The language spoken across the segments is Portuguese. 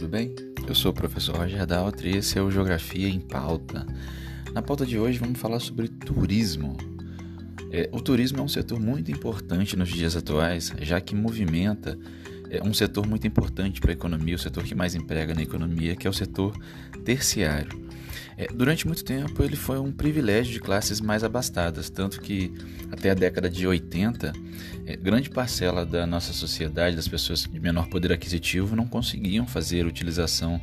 tudo bem? Eu sou o professor Roger Daltri e esse é o Geografia em Pauta. Na pauta de hoje vamos falar sobre turismo. É, o turismo é um setor muito importante nos dias atuais, já que movimenta é, um setor muito importante para a economia, o setor que mais emprega na economia, que é o setor terciário. É, durante muito tempo ele foi um privilégio de classes mais abastadas, tanto que até a década de 80, é, grande parcela da nossa sociedade, das pessoas de menor poder aquisitivo, não conseguiam fazer utilização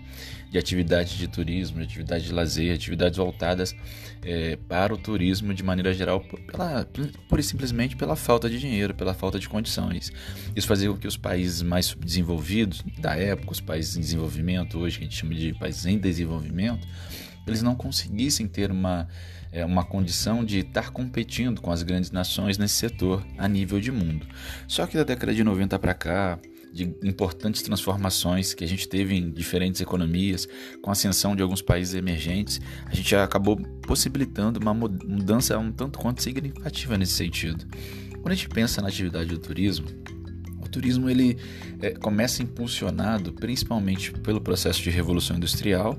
de atividades de turismo, de atividades de lazer, atividades voltadas é, para o turismo de maneira geral, pela, pura e simplesmente pela falta de dinheiro, pela falta de condições. Isso fazia com que os países mais desenvolvidos da época, os países em desenvolvimento, hoje que a gente chama de países em desenvolvimento, eles não conseguissem ter uma, é, uma condição de estar competindo com as grandes nações nesse setor a nível de mundo. Só que da década de 90 para cá, de importantes transformações que a gente teve em diferentes economias, com a ascensão de alguns países emergentes, a gente acabou possibilitando uma mudança um tanto quanto significativa nesse sentido. Quando a gente pensa na atividade do turismo, o turismo ele é, começa impulsionado principalmente pelo processo de revolução industrial,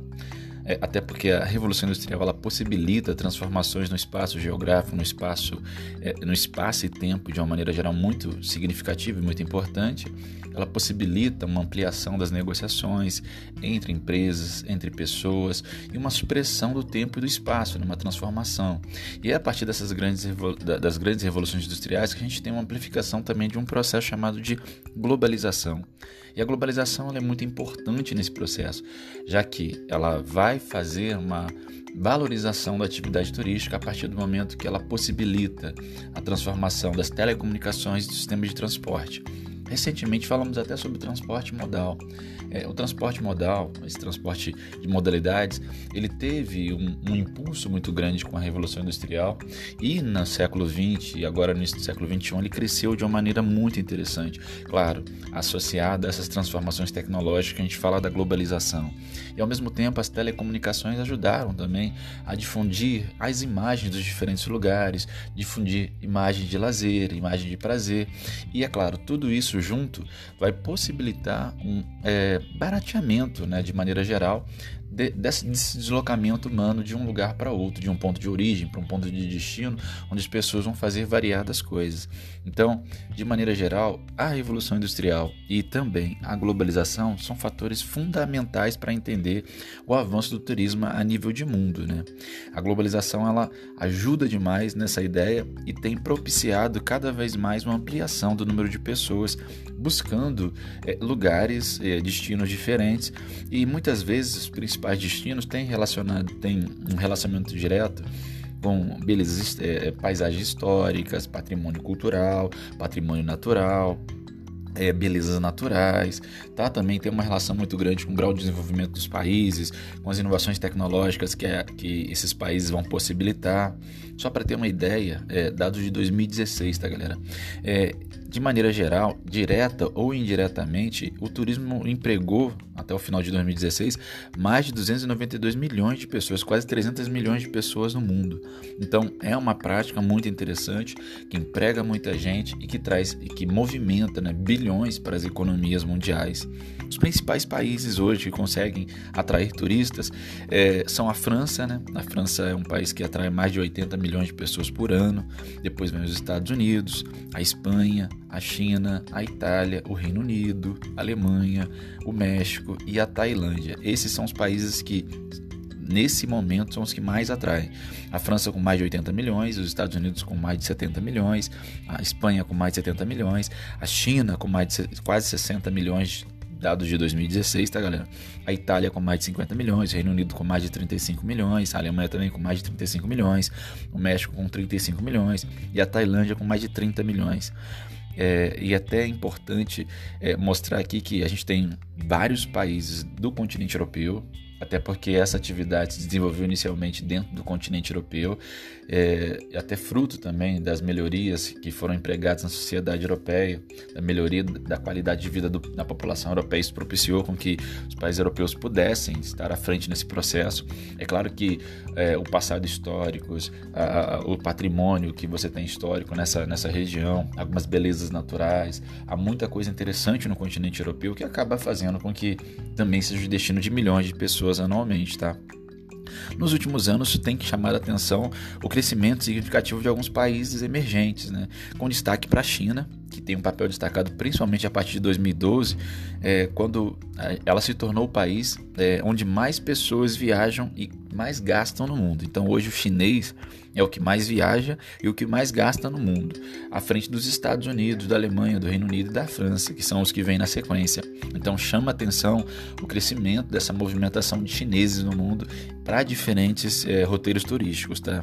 até porque a revolução industrial ela possibilita transformações no espaço geográfico, no espaço, é, no espaço e tempo de uma maneira geral muito significativa e muito importante. Ela possibilita uma ampliação das negociações entre empresas, entre pessoas e uma supressão do tempo e do espaço, numa transformação. E é a partir dessas grandes das grandes revoluções industriais que a gente tem uma amplificação também de um processo chamado de globalização. E a globalização é muito importante nesse processo, já que ela vai fazer uma valorização da atividade turística a partir do momento que ela possibilita a transformação das telecomunicações e do sistema de transporte. Recentemente falamos até sobre transporte modal. É, o transporte modal, esse transporte de modalidades, ele teve um, um, impulso muito grande com a Revolução Industrial e no século XX e agora no século XXI ele cresceu de uma maneira muito interessante. Claro, associada a essas transformações tecnológicas a gente fala da globalização. E ao mesmo tempo as telecomunicações ajudaram também a difundir as imagens dos diferentes lugares, difundir imagens de lazer, imagens de prazer. E é claro, tudo isso junto vai possibilitar um é, barateamento, né, de maneira geral, de, desse, desse, deslocamento humano de um lugar para outro, de um ponto de origem para um ponto de destino, onde as pessoas vão fazer variadas coisas. Então, de maneira geral, a revolução industrial e também a globalização são fatores fundamentais para entender o avanço do turismo a nível de mundo. Né? A globalização ela ajuda demais nessa ideia e tem propiciado cada vez mais uma ampliação do número de pessoas buscando é, lugares, é, destinos diferentes e muitas vezes principais destinos têm relacionado, têm um relacionamento direto com belezas, é, paisagens históricas, patrimônio cultural, patrimônio natural, é, belezas naturais, tá? Também tem uma relação muito grande com o grau de desenvolvimento dos países, com as inovações tecnológicas que, é, que esses países vão possibilitar. Só para ter uma ideia, é, dados de 2016, tá, galera? De maneira geral, direta ou indiretamente, o turismo empregou, até o final de 2016, mais de 292 milhões de pessoas, quase 300 milhões de pessoas no mundo. Então, é uma prática muito interessante que emprega muita gente e que traz e que movimenta né, bilhões para as economias mundiais. Os principais países hoje que conseguem atrair turistas é, são a França, né? A França é um país que atrai mais de 80 milhões de pessoas por ano. Depois vem os Estados Unidos, a Espanha, a China, a Itália, o Reino Unido, a Alemanha, o México e a Tailândia. Esses são os países que nesse momento são os que mais atraem. A França com mais de 80 milhões, os Estados Unidos com mais de 70 milhões, a Espanha com mais de 70 milhões, a China com mais de quase 60 milhões dados de 2016, tá galera? A Itália com mais de 50 milhões, Reino Unido com mais de 35 milhões, a Alemanha também com mais de 35 milhões, o México com 35 milhões e a Tailândia com mais de 30 milhões. É, e até é importante é, mostrar aqui que a gente tem vários países do continente europeu até porque essa atividade se desenvolveu inicialmente dentro do continente europeu, é, até fruto também das melhorias que foram empregadas na sociedade europeia, da melhoria da qualidade de vida do, da população europeia. Isso propiciou com que os países europeus pudessem estar à frente nesse processo. É claro que é, o passado histórico, a, a, o patrimônio que você tem histórico nessa, nessa região, algumas belezas naturais, há muita coisa interessante no continente europeu que acaba fazendo com que também seja o destino de milhões de pessoas anualmente, tá? Nos últimos anos, tem chamado a atenção o crescimento significativo de alguns países emergentes, né? com destaque para a China, que tem um papel destacado principalmente a partir de 2012, é, quando ela se tornou o país é, onde mais pessoas viajam e mais gastam no mundo. Então hoje o chinês é o que mais viaja e o que mais gasta no mundo, à frente dos Estados Unidos, da Alemanha, do Reino Unido e da França, que são os que vêm na sequência. Então chama atenção o crescimento dessa movimentação de chineses no mundo para diferentes é, roteiros turísticos, tá?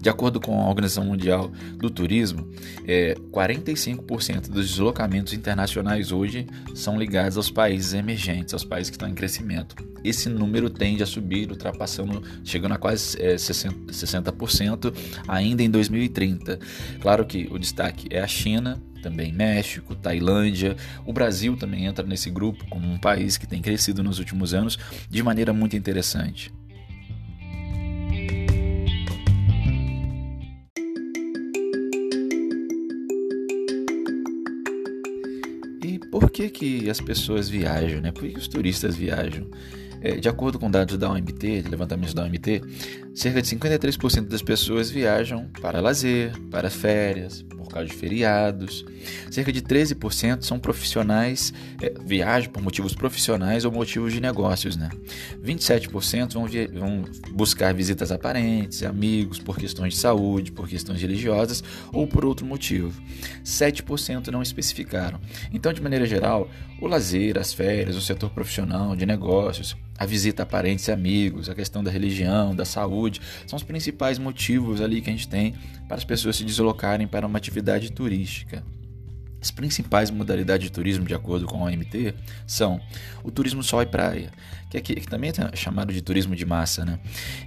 De acordo com a Organização Mundial do Turismo, é, 45% dos deslocamentos internacionais hoje são ligados aos países emergentes, aos países que estão em crescimento. Esse número tende a subir, ultrapassando, chegando a quase é, 60%, 60% ainda em 2030. Claro que o destaque é a China, também México, Tailândia. O Brasil também entra nesse grupo como um país que tem crescido nos últimos anos de maneira muito interessante. Que, que as pessoas viajam, né? Por que, que os turistas viajam? É, de acordo com dados da OMT, de levantamentos da OMT, cerca de 53% das pessoas viajam para lazer, para férias, causa de feriados. Cerca de 13% são profissionais, é, viajam por motivos profissionais ou motivos de negócios. Né? 27% vão, vão buscar visitas a parentes, amigos, por questões de saúde, por questões religiosas ou por outro motivo. 7% não especificaram. Então, de maneira geral, o lazer, as férias, o setor profissional, de negócios, a visita a parentes e amigos, a questão da religião, da saúde, são os principais motivos ali que a gente tem para as pessoas se deslocarem para uma atividade turística. As principais modalidades de turismo, de acordo com a OMT, são o turismo sol e praia, que, aqui, que também é chamado de turismo de massa. Né?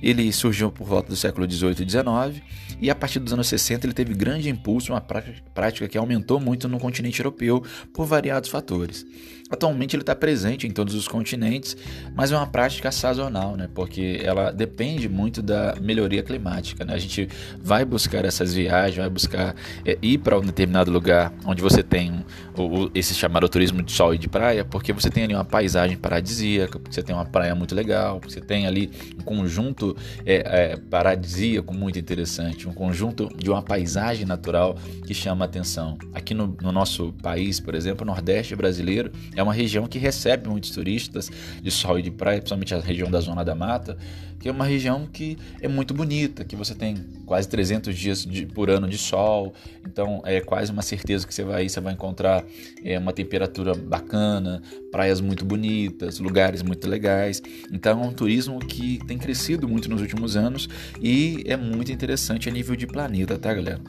Ele surgiu por volta do século XVIII e XIX e a partir dos anos 60 ele teve grande impulso, uma prática que aumentou muito no continente europeu por variados fatores. Atualmente ele está presente em todos os continentes, mas é uma prática sazonal, né? porque ela depende muito da melhoria climática. Né? A gente vai buscar essas viagens, vai buscar é, ir para um determinado lugar onde você tem o, esse chamado turismo de sol e de praia, porque você tem ali uma paisagem paradisíaca, porque você tem uma praia muito legal, porque você tem ali um conjunto é, é, paradisíaco muito interessante, um conjunto de uma paisagem natural que chama a atenção. Aqui no, no nosso país, por exemplo, o Nordeste brasileiro é uma região que recebe muitos turistas de sol e de praia, principalmente a região da Zona da Mata, que é uma região que é muito bonita, que você tem quase 300 dias de, por ano de sol, então é quase uma certeza que você vai você vai encontrar é, uma temperatura bacana, praias muito bonitas, lugares muito legais. Então é um turismo que tem crescido muito nos últimos anos e é muito interessante a nível de planeta, tá, galera?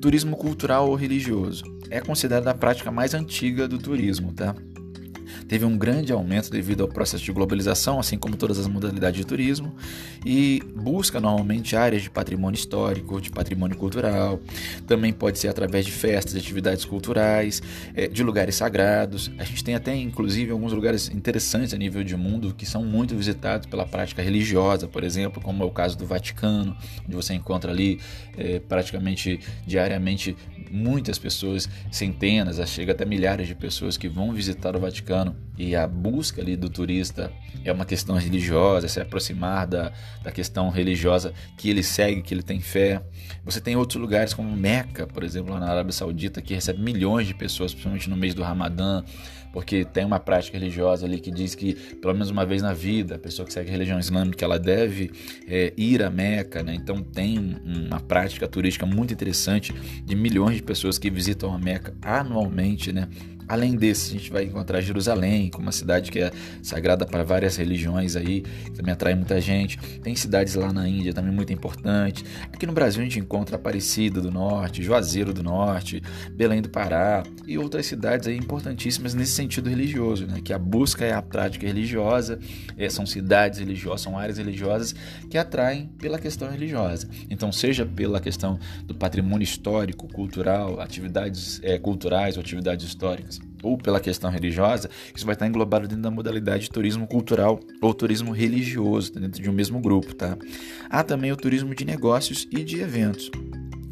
Turismo cultural ou religioso é considerada a prática mais antiga do turismo, tá? Teve um grande aumento devido ao processo de globalização, assim como todas as modalidades de turismo, e busca normalmente áreas de patrimônio histórico, de patrimônio cultural. Também pode ser através de festas, de atividades culturais, eh, de lugares sagrados. A gente tem até, inclusive, alguns lugares interessantes a nível de mundo que são muito visitados pela prática religiosa, por exemplo, como é o caso do Vaticano, onde você encontra ali é, praticamente diariamente muitas pessoas, centenas, chega até milhares de pessoas que vão visitar o Vaticano e a busca ali do turista é uma questão religiosa, se aproximar da, da questão religiosa que ele segue, que ele tem fé. Você tem outros lugares como Meca, por exemplo, lá na Arábia Saudita, que recebe milhões de pessoas, principalmente no mês do Ramadã, porque tem uma prática religiosa ali que diz que pelo menos uma vez na vida a pessoa que segue a religião islâmica ela deve é, ir a Meca, né? Então tem uma prática turística muito interessante de milhões de pessoas que visitam a Meca anualmente, né? Além desse, a gente vai encontrar Jerusalém, como uma cidade que é sagrada para várias religiões aí, que também atrai muita gente. Tem cidades lá na Índia também muito importantes. Aqui no Brasil a gente encontra Aparecida do Norte, Juazeiro do Norte, Belém do Pará e outras cidades aí importantíssimas nesse sentido religioso, né? Que a busca é a prática religiosa, é, são cidades religiosas, são áreas religiosas que atraem pela questão religiosa. Então, seja pela questão do patrimônio histórico, cultural, atividades é, culturais ou atividades históricas, ou pela questão religiosa, isso vai estar englobado dentro da modalidade de turismo cultural ou turismo religioso, dentro de um mesmo grupo, tá? Há também o turismo de negócios e de eventos.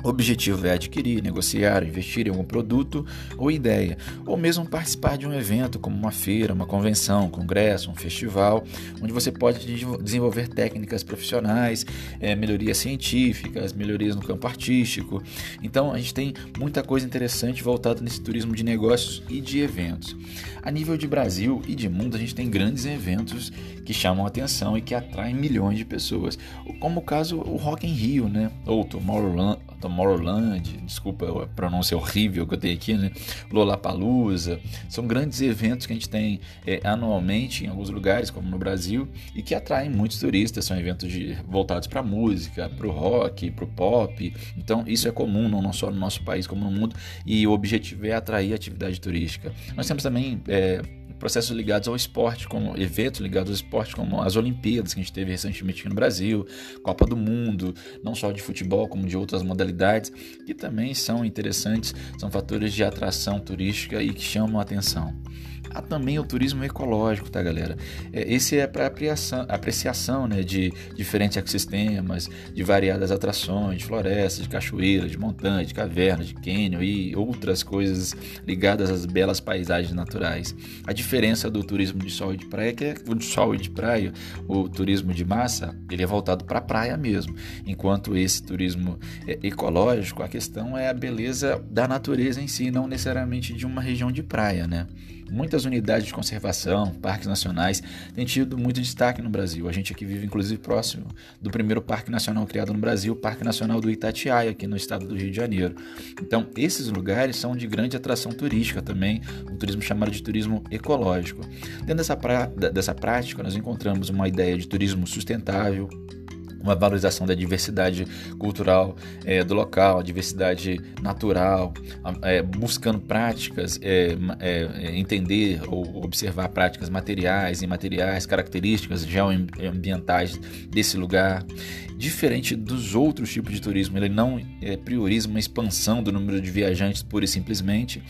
O objetivo é adquirir, negociar, investir em algum produto ou ideia, ou mesmo participar de um evento como uma feira, uma convenção, um congresso, um festival, onde você pode desenvolver técnicas profissionais, é, melhorias científicas, melhorias no campo artístico. Então a gente tem muita coisa interessante voltada nesse turismo de negócios e de eventos. A nível de Brasil e de mundo, a gente tem grandes eventos que chamam atenção e que atraem milhões de pessoas, como o caso o Rock in Rio, né? ou Tomorrowland, Tomorrowland, desculpa a pronúncia horrível que eu tenho aqui, né? Lollapalooza, são grandes eventos que a gente tem é, anualmente em alguns lugares, como no Brasil, e que atraem muitos turistas, são eventos de, voltados para música, para o rock, para o pop, então isso é comum não só no nosso país como no mundo, e o objetivo é atrair atividade turística. Nós temos também é, processos ligados ao esporte, como eventos ligados ao esporte, como as Olimpíadas que a gente teve recentemente aqui no Brasil, Copa do Mundo, não só de futebol, como de outras modalidades, que também são interessantes, são fatores de atração turística e que chamam a atenção. Há também o turismo ecológico, tá, galera? É, esse é para apreciação, apreciação né, de diferentes ecossistemas, de variadas atrações, de florestas, de cachoeiras, de montanhas, de cavernas, de cânion e outras coisas ligadas às belas paisagens naturais. A diferença do turismo de sol e de praia é que o de sol e de praia, o turismo de massa, ele é voltado para a praia mesmo, enquanto esse turismo é, ecológico, a questão é a beleza da natureza em si, não necessariamente de uma região de praia, né? Muitas unidades de conservação, parques nacionais, têm tido muito destaque no Brasil. A gente aqui vive, inclusive, próximo do primeiro parque nacional criado no Brasil, o Parque Nacional do Itatiaia, aqui no estado do Rio de Janeiro. Então, esses lugares são de grande atração turística também, um turismo chamado de turismo ecológico. Dentro dessa, dessa prática, nós encontramos uma ideia de turismo sustentável, uma valorização da diversidade cultural é, do local, a diversidade natural, é, buscando práticas, é, é, é, entender ou observar práticas materiais, imateriais, características geoambientais desse lugar. Diferente dos outros tipos de turismo, ele não é, prioriza uma expansão do número de viajantes pura e simplesmente,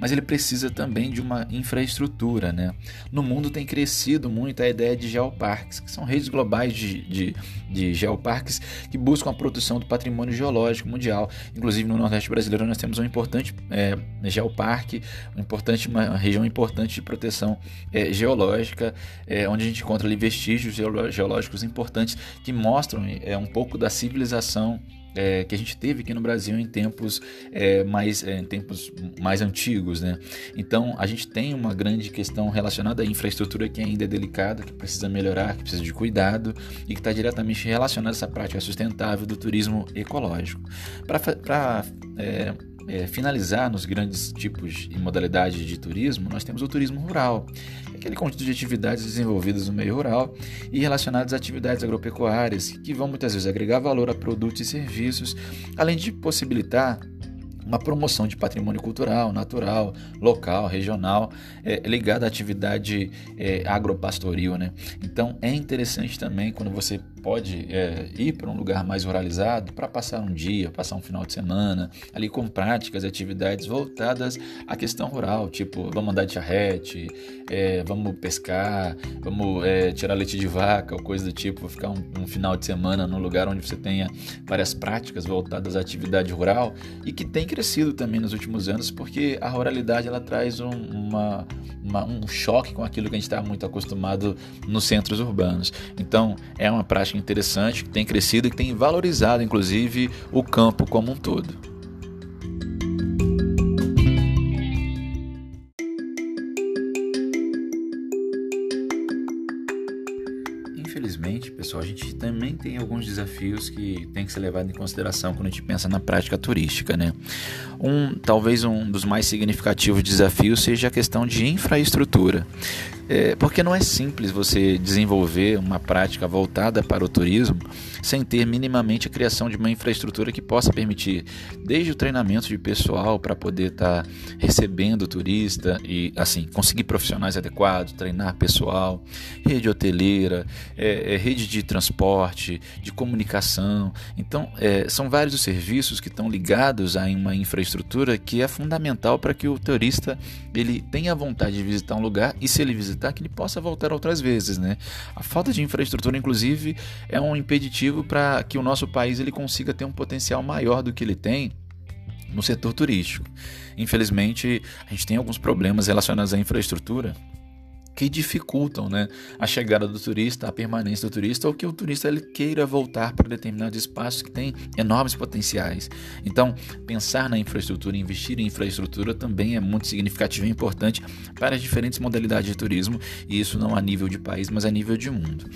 mas ele precisa também de uma infraestrutura. Né? No mundo tem crescido muito a ideia de geoparques, que são redes globais de, de, de geoparques que buscam a proteção do patrimônio geológico mundial. Inclusive no Nordeste brasileiro nós temos um importante é, geoparque, um importante, uma região importante de proteção é, geológica, é, onde a gente encontra ali vestígios geológicos importantes que mostram é, um pouco da civilização é, que a gente teve aqui no Brasil em tempos é, mais é, em tempos mais antigos, né? Então a gente tem uma grande questão relacionada à infraestrutura que ainda é delicada, que precisa melhorar, que precisa de cuidado e que está diretamente relacionada a essa prática sustentável do turismo ecológico. Para é, é, finalizar nos grandes tipos e modalidades de turismo, nós temos o turismo rural, aquele conjunto de atividades desenvolvidas no meio rural e relacionadas a atividades agropecuárias, que vão muitas vezes agregar valor a produtos e serviços, além de possibilitar uma promoção de patrimônio cultural, natural, local, regional, é, ligada à atividade é, agropastoril. Né? Então é interessante também quando você pode é, ir para um lugar mais ruralizado para passar um dia, passar um final de semana, ali com práticas e atividades voltadas à questão rural, tipo vamos andar de charrete, é, vamos pescar, vamos é, tirar leite de vaca ou coisa do tipo, ficar um, um, final de semana num lugar onde você tenha várias práticas voltadas à atividade rural e que tem crescido também nos últimos anos porque a ruralidade ela traz um, uma, uma, um choque com aquilo que a gente está muito acostumado nos centros urbanos. Então é uma prática interessante, que tem crescido e que tem valorizado, inclusive, o campo como um todo. Infelizmente, pessoal, a gente também tem alguns desafios que tem que ser levado em consideração quando a gente pensa na prática turística, né? Um, talvez um dos mais significativos desafios seja a questão de infraestrutura. É, porque não é simples você desenvolver uma prática voltada para o turismo sem ter minimamente a criação de uma infraestrutura que possa permitir desde o treinamento de pessoal para poder estar tá recebendo turista e assim conseguir profissionais adequados, treinar pessoal, rede hoteleira, é, é, rede de transporte, de comunicação. Então é, são vários os serviços que estão ligados a uma infraestrutura que é fundamental para que o turista ele tenha vontade de visitar um lugar e se ele visitar evitar que ele possa voltar outras vezes, né? A falta de infraestrutura, inclusive, é um impeditivo para que o nosso país ele consiga ter um potencial maior do que ele tem no setor turístico. Infelizmente, a gente tem alguns problemas relacionados à infraestrutura que dificultam né, a chegada do turista, a permanência do turista, ou que o turista ele queira voltar para determinados espaços que têm enormes potenciais. Então, pensar na infraestrutura, investir em infraestrutura também é muito significativo e importante para as diferentes modalidades de turismo, e isso não a nível de país, mas a nível de mundo.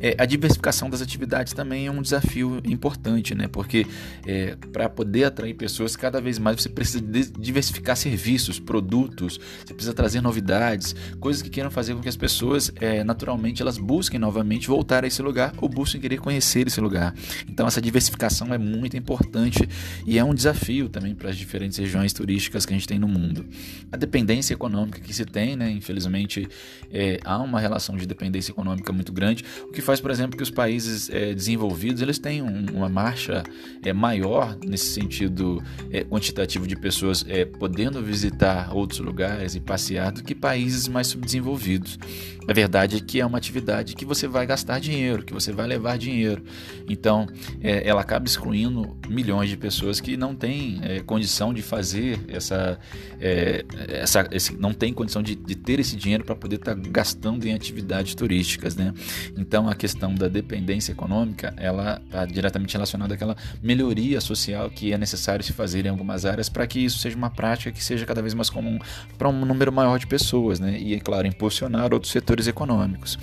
É, a diversificação das atividades também é um desafio importante, né? Porque é, para poder atrair pessoas, cada vez mais você precisa diversificar serviços, produtos, você precisa trazer novidades, coisas que queiram fazer com que as pessoas, é, naturalmente, elas busquem novamente voltar a esse lugar ou busquem querer conhecer esse lugar. Então, essa diversificação é muito importante e é um desafio também para as diferentes regiões turísticas que a gente tem no mundo. A dependência econômica que se tem, né? Infelizmente, é, há uma relação de dependência econômica muito grande, o que faz, por exemplo, que os países é, desenvolvidos eles têm um, uma marcha é, maior nesse sentido é, quantitativo de pessoas podendo visitar outros lugares e passear do que países mais subdesenvolvidos. A verdade é que é uma atividade que você vai gastar dinheiro, que você vai levar dinheiro. Então, ela acaba excluindo milhões de pessoas que não têm condição de fazer essa, essa esse, não tem condição de, de ter esse dinheiro para poder estar tá gastando em atividades turísticas, né? Então, questão da dependência econômica, ela está diretamente relacionada àquela melhoria social que é necessário se fazer em algumas áreas para que isso seja uma prática que seja cada vez mais comum para um número maior de pessoas, né? E, é claro, impulsionar outros setores econômicos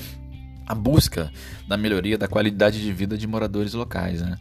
a busca da melhoria da qualidade de vida de moradores locais. Né?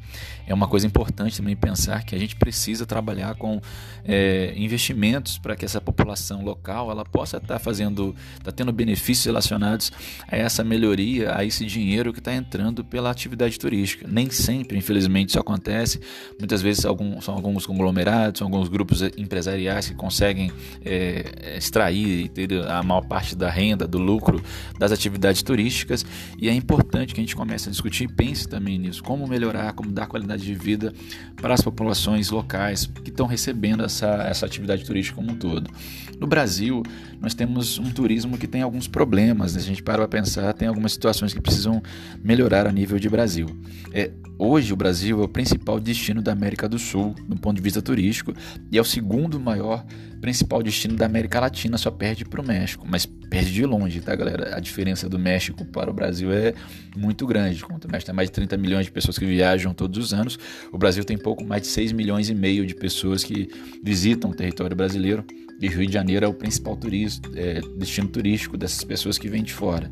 É uma coisa importante também pensar que a gente precisa trabalhar com é, investimentos para que essa população local ela possa estar tá fazendo, tá tendo benefícios relacionados a essa melhoria, a esse dinheiro que está entrando pela atividade turística. Nem sempre, infelizmente, isso acontece. Muitas vezes algum, são alguns conglomerados, são alguns grupos empresariais que conseguem é, extrair e ter a maior parte da renda, do lucro das atividades turísticas e é importante que a gente comece a discutir e pense também nisso, como melhorar, como dar qualidade de vida para as populações locais que estão recebendo essa, essa atividade turística como um todo. No Brasil, nós temos um turismo que tem alguns problemas, né? a gente para para pensar, tem algumas situações que precisam melhorar a nível de Brasil. É, hoje, o Brasil é o principal destino da América do Sul, do ponto de vista turístico, e é o segundo maior principal destino da América Latina, só perde para o México, mas perde de longe, tá, galera? A diferença do México para o Brasil é muito grande. O México tem mais de 30 milhões de pessoas que viajam todos os anos, o Brasil tem pouco mais de 6 milhões e meio de pessoas que visitam o território brasileiro. E Rio de Janeiro é o principal turista, é, destino turístico dessas pessoas que vêm de fora.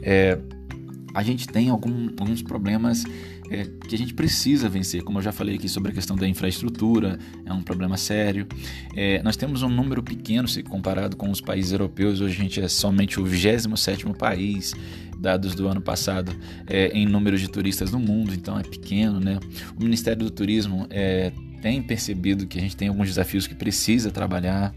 É, a gente tem algum, alguns problemas é, que a gente precisa vencer, como eu já falei aqui sobre a questão da infraestrutura, é um problema sério. É, nós temos um número pequeno se comparado com os países europeus, hoje a gente é somente o 27 país, dados do ano passado, é, em número de turistas no mundo, então é pequeno, né? O Ministério do Turismo é, tem percebido que a gente tem alguns desafios que precisa trabalhar.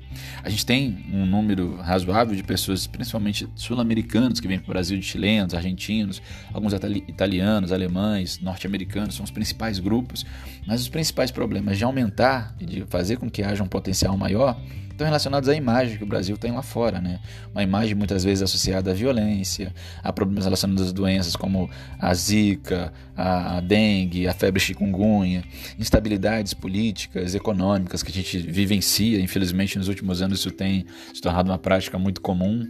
A gente tem um número razoável de pessoas, principalmente sul-americanos, que vêm para o Brasil, de chilenos, argentinos, alguns italianos, alemães, norte-americanos, são os principais grupos. Mas os principais problemas de aumentar e de fazer com que haja um potencial maior estão relacionados à imagem que o Brasil tem lá fora, né? Uma imagem muitas vezes associada à violência, a problemas relacionados às doenças como a zika, a, dengue, a febre chikungunya, instabilidades políticas, econômicas que a gente vivencia, infelizmente nos últimos anos isso tem se tornado uma prática muito comum.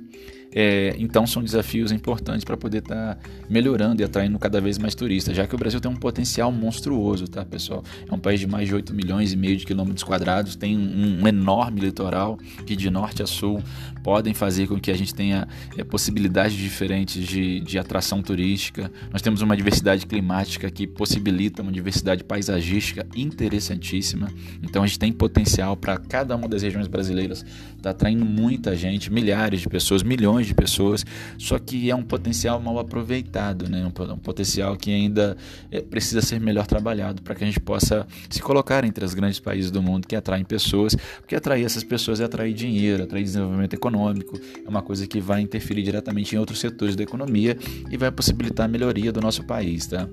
É, então são desafios importantes para poder estar tá melhorando e atraindo cada vez mais turistas, já que o Brasil tem um potencial monstruoso, tá, pessoal? É um país de mais de 8 milhões e meio de quilômetros quadrados, tem um, um enorme litoral que de norte a sul podem fazer com que a gente tenha é, possibilidades diferentes de, de atração turística. Nós temos uma diversidade climática que possibilita uma diversidade paisagística interessantíssima. Então a gente tem potencial para cada uma das regiões brasileiras estar tá atraindo muita gente, milhares de pessoas, milhões de pessoas. Só que é um potencial mal aproveitado, né? um, um potencial que ainda é, precisa ser melhor trabalhado para que a gente possa se colocar entre os grandes países do mundo que atraem pessoas, porque atrair essas pessoas é atrair dinheiro, atrair desenvolvimento econômico, é uma coisa que vai interferir diretamente em outros setores da economia e vai possibilitar a melhoria do nosso país. Tá?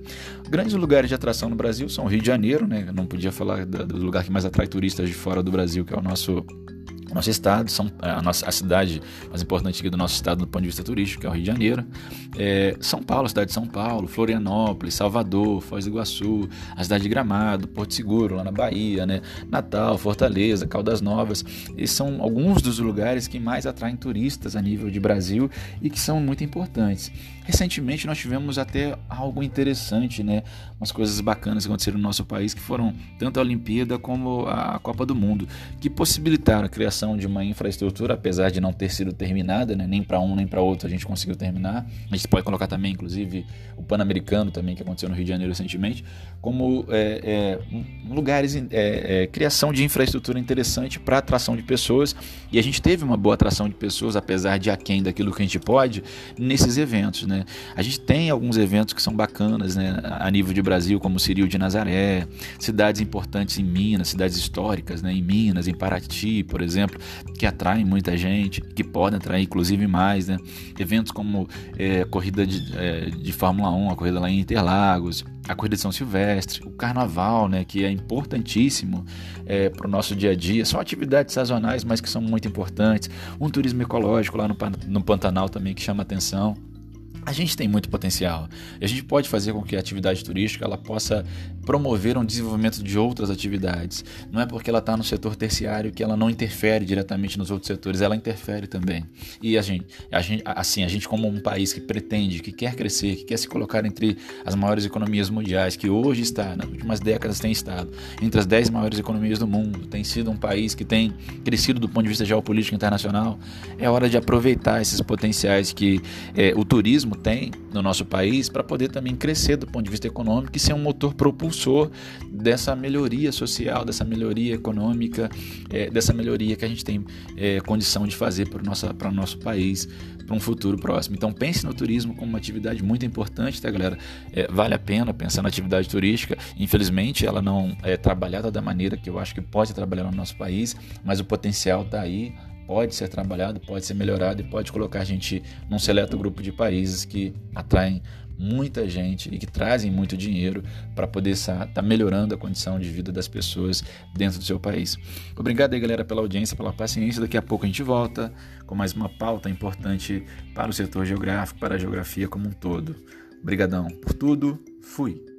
Grandes lugares de atração no Brasil são o Rio de Janeiro, né? não podia falar do lugar que mais atrai turistas de fora do Brasil, que é o nosso nosso estado, São, a, nossa, a cidade mais importante aqui do nosso estado do ponto de vista turístico, que é o Rio de Janeiro. É, São Paulo, a cidade de São Paulo, Florianópolis, Salvador, Foz do Iguaçu, a cidade de Gramado, Porto Seguro, lá na Bahia, né? Natal, Fortaleza, Caldas Novas. Esses são alguns dos lugares que mais atraem turistas a nível de Brasil e que são muito importantes. Recentemente nós tivemos até algo interessante, né? Umas coisas bacanas que aconteceram no nosso país, que foram tanto a Olimpíada como a Copa do Mundo, que possibilitaram a criação de uma infraestrutura, apesar de não ter sido terminada, né? nem para um nem para outro a gente conseguiu terminar. A gente pode colocar também, inclusive, o Pan-Americano também, que aconteceu no Rio de Janeiro recentemente, como é, é, lugares, é, é, criação de infraestrutura interessante para atração de pessoas. E a gente teve uma boa atração de pessoas, apesar de aquém daquilo que a gente pode, nesses eventos, né? Né? A gente tem alguns eventos que são bacanas, né? A nível de Brasil, como Ciril de Nazaré, cidades importantes em Minas, cidades históricas, né? Em Minas, em Paraty, por exemplo, que atraem muita gente, que podem atrair inclusive mais, né? Eventos como é, corrida de, é, de Fórmula 1, a corrida lá em Interlagos, a corrida de São Silvestre, o carnaval, né, que é importantíssimo é, para o nosso dia a dia. São atividades sazonais, mas que são muito importantes. Um turismo ecológico lá no, no Pantanal também que chama atenção a gente tem muito potencial a gente pode fazer com que a atividade turística ela possa promover um desenvolvimento de outras atividades. Não é porque ela está no setor terciário que ela não interfere diretamente nos outros setores, ela interfere também. E a gente, a gente, assim, a gente como um país que pretende, que quer crescer, que quer se colocar entre as maiores economias mundiais, que hoje está, nas últimas décadas tem estado entre as 10 maiores economias do mundo, tem sido um país que tem crescido do ponto de vista geopolítico internacional, é hora de aproveitar esses potenciais que é, o turismo tem no nosso país para poder também crescer do ponto de vista econômico e ser um motor propulsor dessa melhoria social, dessa melhoria econômica, é, dessa melhoria que a gente tem é, condição de fazer para o nosso país para um futuro próximo. Então pense no turismo como uma atividade muito importante, tá galera? É, vale a pena pensar na atividade turística. Infelizmente ela não é trabalhada da maneira que eu acho que pode trabalhar no nosso país, mas o potencial está aí pode ser trabalhado, pode ser melhorado e pode colocar a gente num seleto grupo de países que atraem muita gente e que trazem muito dinheiro para poder estar tá melhorando a condição de vida das pessoas dentro do seu país. Obrigado aí, galera, pela audiência, pela paciência. Daqui a pouco a gente volta com mais uma pauta importante para o setor geográfico, para a geografia como um todo. Obrigadão por tudo. Fui.